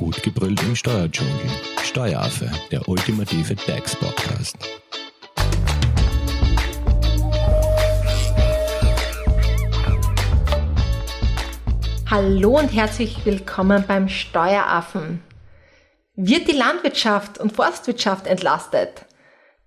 Gut gebrüllt im Steuerdschungel. Steueraffe, der ultimative DAX-Podcast. Hallo und herzlich willkommen beim Steueraffen. Wird die Landwirtschaft und Forstwirtschaft entlastet?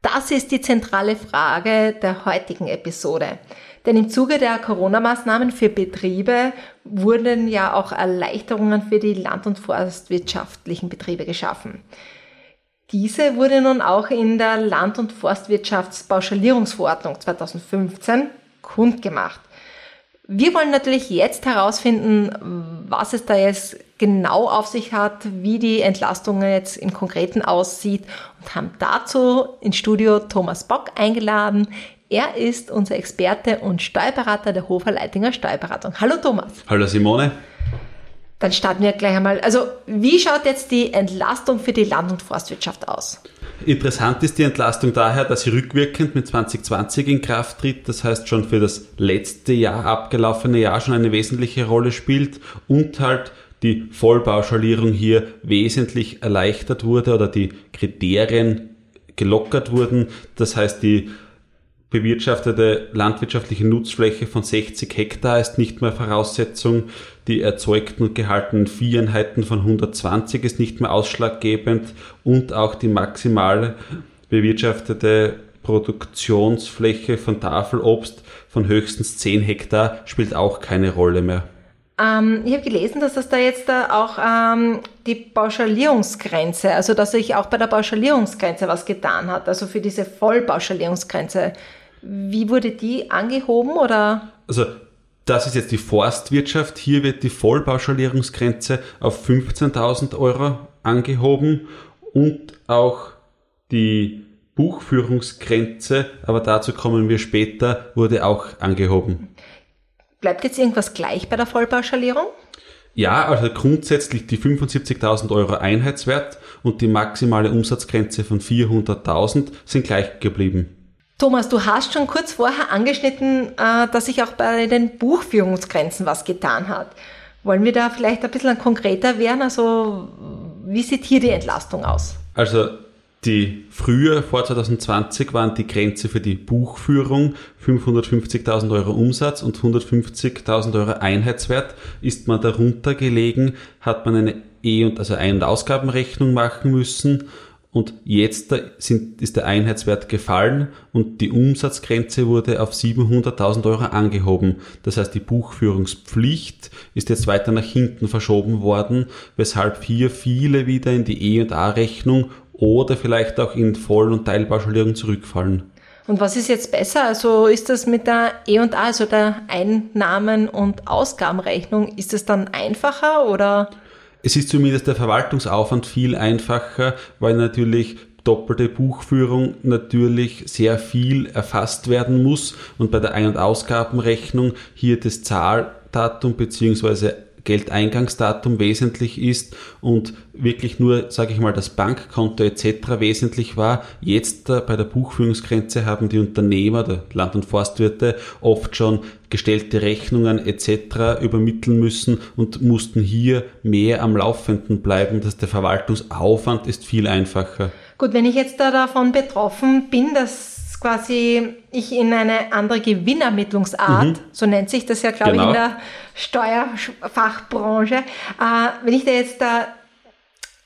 Das ist die zentrale Frage der heutigen Episode. Denn im Zuge der Corona-Maßnahmen für Betriebe wurden ja auch Erleichterungen für die land- und forstwirtschaftlichen Betriebe geschaffen. Diese wurde nun auch in der Land- und Forstwirtschaftspauschalierungsverordnung 2015 kundgemacht. Wir wollen natürlich jetzt herausfinden, was es da jetzt genau auf sich hat, wie die Entlastung jetzt im Konkreten aussieht und haben dazu ins Studio Thomas Bock eingeladen. Er ist unser Experte und Steuerberater der Hofer Leitinger Steuerberatung. Hallo Thomas. Hallo Simone. Dann starten wir gleich einmal. Also, wie schaut jetzt die Entlastung für die Land- und Forstwirtschaft aus? Interessant ist die Entlastung daher, dass sie rückwirkend mit 2020 in Kraft tritt, das heißt schon für das letzte Jahr, abgelaufene Jahr schon eine wesentliche Rolle spielt und halt die Vollpauschalierung hier wesentlich erleichtert wurde oder die Kriterien gelockert wurden. Das heißt, die bewirtschaftete landwirtschaftliche Nutzfläche von 60 Hektar ist nicht mehr Voraussetzung. Die erzeugten und gehaltenen Vieheinheiten von 120 ist nicht mehr ausschlaggebend und auch die maximale bewirtschaftete Produktionsfläche von Tafelobst von höchstens 10 Hektar spielt auch keine Rolle mehr. Ähm, ich habe gelesen, dass es da jetzt auch ähm, die Pauschalierungsgrenze, also dass sich auch bei der Pauschalierungsgrenze was getan hat, also für diese Vollpauschalierungsgrenze. Wie wurde die angehoben oder? Also das ist jetzt die Forstwirtschaft. Hier wird die Vollpauschalierungsgrenze auf 15.000 Euro angehoben und auch die Buchführungsgrenze, aber dazu kommen wir später, wurde auch angehoben. Bleibt jetzt irgendwas gleich bei der Vollpauschalierung? Ja, also grundsätzlich die 75.000 Euro Einheitswert und die maximale Umsatzgrenze von 400.000 sind gleich geblieben. Thomas, du hast schon kurz vorher angeschnitten, äh, dass sich auch bei den Buchführungsgrenzen was getan hat. Wollen wir da vielleicht ein bisschen konkreter werden? Also, wie sieht hier die Entlastung aus? Also, die früher, vor 2020, waren die Grenze für die Buchführung 550.000 Euro Umsatz und 150.000 Euro Einheitswert. Ist man darunter gelegen, hat man eine E- und also Ein- und Ausgabenrechnung machen müssen und jetzt sind, ist der Einheitswert gefallen und die Umsatzgrenze wurde auf 700.000 Euro angehoben. Das heißt, die Buchführungspflicht ist jetzt weiter nach hinten verschoben worden, weshalb hier viele wieder in die E- und A-Rechnung oder vielleicht auch in Voll- und Teilpauschalierung zurückfallen. Und was ist jetzt besser? Also ist das mit der E&A, also der Einnahmen- und Ausgabenrechnung, ist es dann einfacher oder? Es ist zumindest der Verwaltungsaufwand viel einfacher, weil natürlich doppelte Buchführung natürlich sehr viel erfasst werden muss. Und bei der Ein- und Ausgabenrechnung hier das Zahldatum beziehungsweise Geldeingangsdatum wesentlich ist und wirklich nur, sage ich mal, das Bankkonto etc. wesentlich war. Jetzt äh, bei der Buchführungsgrenze haben die Unternehmer, der Land- und Forstwirte, oft schon gestellte Rechnungen etc. übermitteln müssen und mussten hier mehr am Laufenden bleiben. dass der Verwaltungsaufwand ist viel einfacher. Gut, wenn ich jetzt da davon betroffen bin, dass quasi ich in eine andere Gewinnermittlungsart, mhm. so nennt sich das ja, glaube genau. ich, in der Steuerfachbranche, äh, wenn ich da jetzt da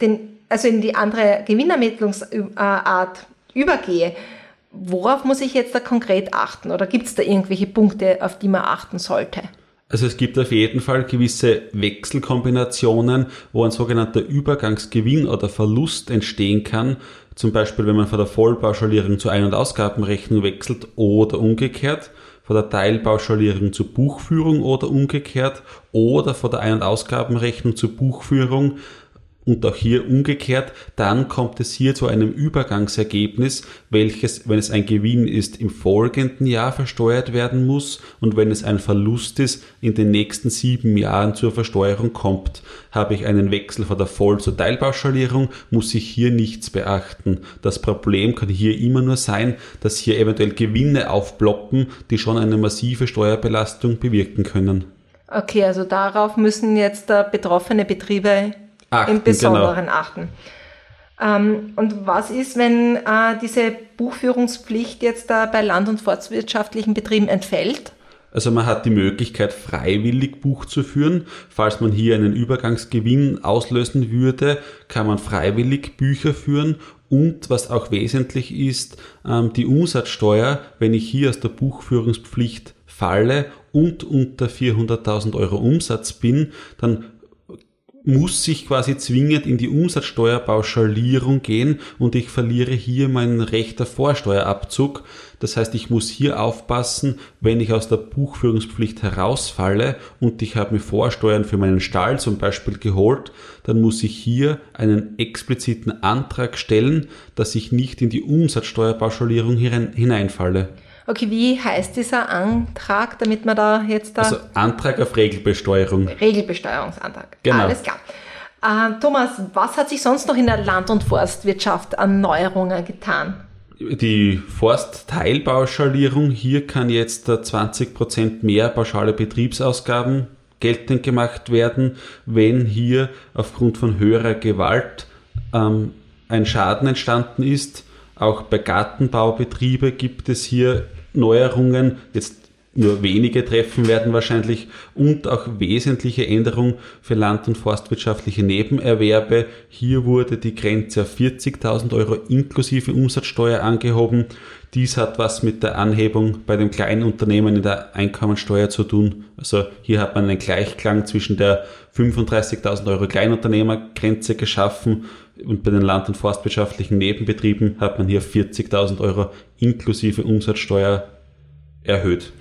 den, also in die andere Gewinnermittlungsart übergehe, worauf muss ich jetzt da konkret achten? Oder gibt es da irgendwelche Punkte, auf die man achten sollte? Also es gibt auf jeden Fall gewisse Wechselkombinationen, wo ein sogenannter Übergangsgewinn oder Verlust entstehen kann. Zum Beispiel, wenn man von der Vollpauschalierung zur Ein- und Ausgabenrechnung wechselt oder umgekehrt, von der Teilpauschalierung zur Buchführung oder umgekehrt oder von der Ein- und Ausgabenrechnung zur Buchführung und auch hier umgekehrt, dann kommt es hier zu einem Übergangsergebnis, welches, wenn es ein Gewinn ist, im folgenden Jahr versteuert werden muss und wenn es ein Verlust ist, in den nächsten sieben Jahren zur Versteuerung kommt. Habe ich einen Wechsel von der Voll- zur Teilpauschalierung, muss ich hier nichts beachten. Das Problem kann hier immer nur sein, dass hier eventuell Gewinne aufploppen, die schon eine massive Steuerbelastung bewirken können. Okay, also darauf müssen jetzt betroffene Betriebe Achten, im Besonderen genau. achten. Ähm, und was ist, wenn äh, diese Buchführungspflicht jetzt da bei land- und forstwirtschaftlichen Betrieben entfällt? Also man hat die Möglichkeit, freiwillig Buch zu führen. Falls man hier einen Übergangsgewinn auslösen würde, kann man freiwillig Bücher führen. Und was auch wesentlich ist, ähm, die Umsatzsteuer, wenn ich hier aus der Buchführungspflicht falle und unter 400.000 Euro Umsatz bin, dann muss ich quasi zwingend in die Umsatzsteuerpauschalierung gehen und ich verliere hier mein rechter Vorsteuerabzug. Das heißt, ich muss hier aufpassen, wenn ich aus der Buchführungspflicht herausfalle und ich habe mir Vorsteuern für meinen Stall zum Beispiel geholt, dann muss ich hier einen expliziten Antrag stellen, dass ich nicht in die Umsatzsteuerpauschalierung hineinfalle. Okay, wie heißt dieser Antrag, damit man da jetzt da... Also Antrag auf Regelbesteuerung. Regelbesteuerungsantrag. Genau. Alles klar. Äh, Thomas, was hat sich sonst noch in der Land- und Forstwirtschaft an Neuerungen getan? Die Forstteilpauschalierung, hier kann jetzt 20% mehr pauschale Betriebsausgaben geltend gemacht werden, wenn hier aufgrund von höherer Gewalt ähm, ein Schaden entstanden ist. Auch bei Gartenbaubetriebe gibt es hier Neuerungen, jetzt nur wenige treffen werden wahrscheinlich und auch wesentliche Änderungen für land- und forstwirtschaftliche Nebenerwerbe. Hier wurde die Grenze auf 40.000 Euro inklusive Umsatzsteuer angehoben. Dies hat was mit der Anhebung bei den kleinen Unternehmen in der Einkommensteuer zu tun. Also hier hat man einen Gleichklang zwischen der 35.000 Euro Kleinunternehmergrenze geschaffen und bei den land- und forstwirtschaftlichen Nebenbetrieben hat man hier 40.000 Euro inklusive Umsatzsteuer erhöht.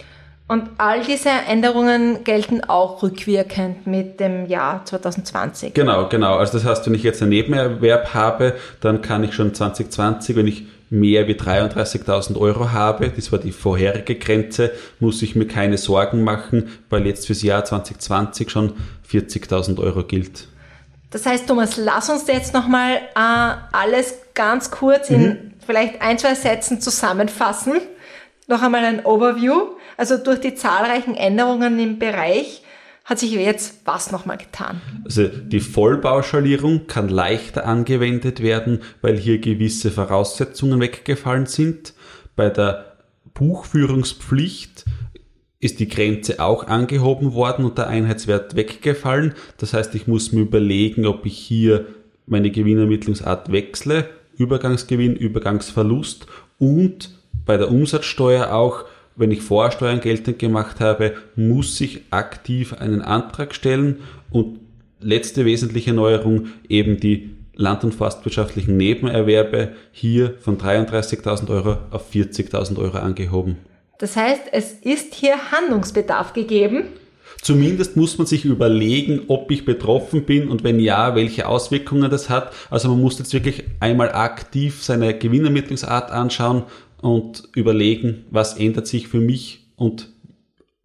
Und all diese Änderungen gelten auch rückwirkend mit dem Jahr 2020. Genau, genau. Also das heißt, wenn ich jetzt einen Nebenerwerb habe, dann kann ich schon 2020, wenn ich mehr wie 33.000 Euro habe, das war die vorherige Grenze, muss ich mir keine Sorgen machen, weil jetzt fürs Jahr 2020 schon 40.000 Euro gilt. Das heißt, Thomas, lass uns jetzt nochmal äh, alles ganz kurz in mhm. vielleicht ein, zwei Sätzen zusammenfassen. Noch einmal ein Overview. Also durch die zahlreichen Änderungen im Bereich hat sich jetzt was nochmal getan? Also die Vollpauschalierung kann leichter angewendet werden, weil hier gewisse Voraussetzungen weggefallen sind. Bei der Buchführungspflicht ist die Grenze auch angehoben worden und der Einheitswert weggefallen. Das heißt, ich muss mir überlegen, ob ich hier meine Gewinnermittlungsart wechsle, Übergangsgewinn, Übergangsverlust und bei der Umsatzsteuer auch, wenn ich Vorsteuern geltend gemacht habe, muss ich aktiv einen Antrag stellen und letzte wesentliche Neuerung eben die land- und forstwirtschaftlichen Nebenerwerbe hier von 33.000 Euro auf 40.000 Euro angehoben. Das heißt, es ist hier Handlungsbedarf gegeben. Zumindest muss man sich überlegen, ob ich betroffen bin und wenn ja, welche Auswirkungen das hat. Also man muss jetzt wirklich einmal aktiv seine Gewinnermittlungsart anschauen und überlegen, was ändert sich für mich und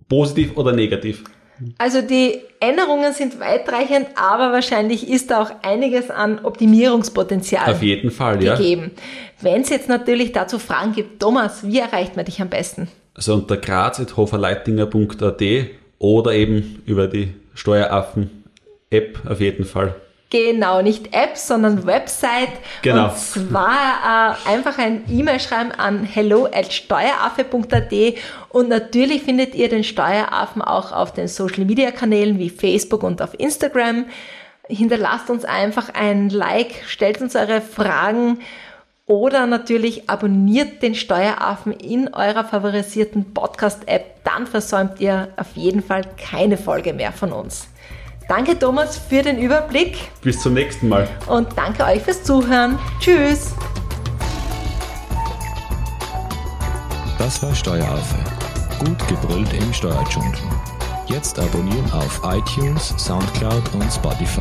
positiv oder negativ. Also die Änderungen sind weitreichend, aber wahrscheinlich ist da auch einiges an Optimierungspotenzial Auf jeden Fall, ja. gegeben. Wenn es jetzt natürlich dazu Fragen gibt, Thomas, wie erreicht man dich am besten? Also unter graz.hoferleitinger.at oder eben über die Steueraffen-App auf jeden Fall. Genau, nicht App, sondern Website. Genau. Und zwar äh, einfach ein E-Mail schreiben an hello at steueraffe.at und natürlich findet ihr den Steueraffen auch auf den Social Media Kanälen wie Facebook und auf Instagram. Hinterlasst uns einfach ein Like, stellt uns eure Fragen oder natürlich abonniert den Steueraffen in eurer favorisierten Podcast-App. Dann versäumt ihr auf jeden Fall keine Folge mehr von uns. Danke Thomas für den Überblick. Bis zum nächsten Mal. Und danke euch fürs Zuhören. Tschüss. Das war Steueraffe. Gut gebrüllt im Steuerdschungel. Jetzt abonnieren auf iTunes, Soundcloud und Spotify.